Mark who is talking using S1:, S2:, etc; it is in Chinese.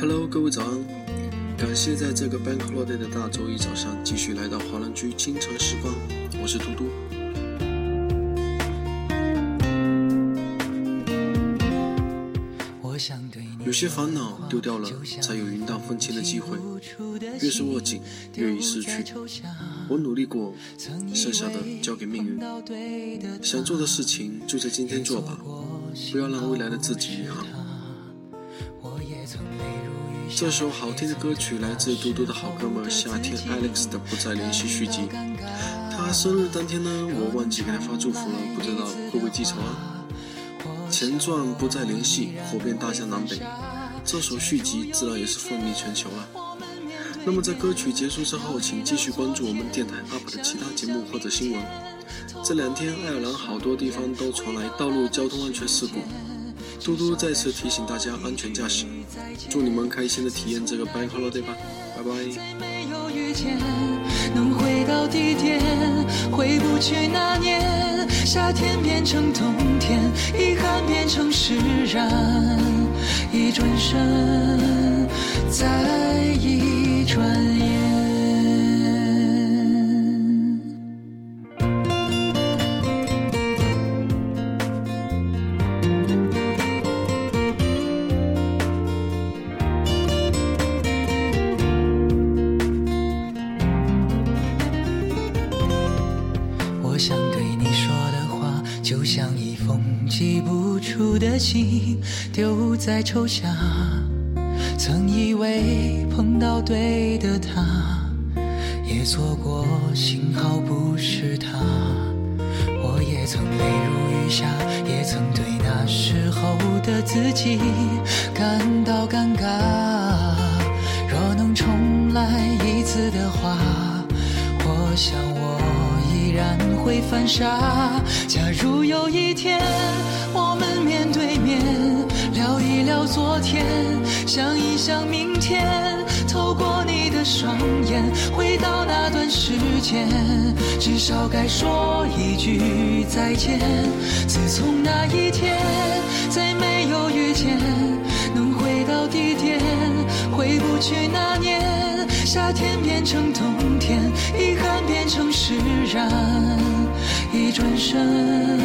S1: Hello，各位早安！感谢在这个 Bank Holiday 的大周一早上继续来到华人居清晨时光，我是嘟嘟。有些烦恼丢掉了，才有云淡风轻的机会。越是握紧，越易失去。我努力过，剩下的交给命运。想做的事情就在今天做吧，不要让未来的自己遗憾。这首好听的歌曲来自嘟嘟的好哥们夏天 Alex 的《不再联系》续集。他生日当天呢，我忘记给他发祝福了，不知道会不会记仇啊？前传不再联系，火遍大江南北。这首续集自然也是风靡全球了。那么在歌曲结束之后，请继续关注我们电台 UP 的其他节目或者新闻。这两天爱尔兰好多地方都传来道路交通安全事故，嘟嘟再次提醒大家安全驾驶。祝你们开心的体验这个 Bank Holiday 吧，拜
S2: 拜。能回到地点，回不去那年夏天变成冬天，遗憾变成释然，一转身，再一转就像一封寄不出的信，丢在抽匣。曾以为碰到对的他，也错过，幸好不是他。我也曾泪如雨下，也曾对那时候的自己感到尴尬。若能重来一次的话，我想我。然会犯傻。假如有一天我们面对面聊一聊昨天，想一想明天，透过你的双眼回到那段时间，至少该说一句再见。自从那一天再没有遇见，能回到地点，回不去那年。夏天变成冬天，遗憾变成释然，一转身，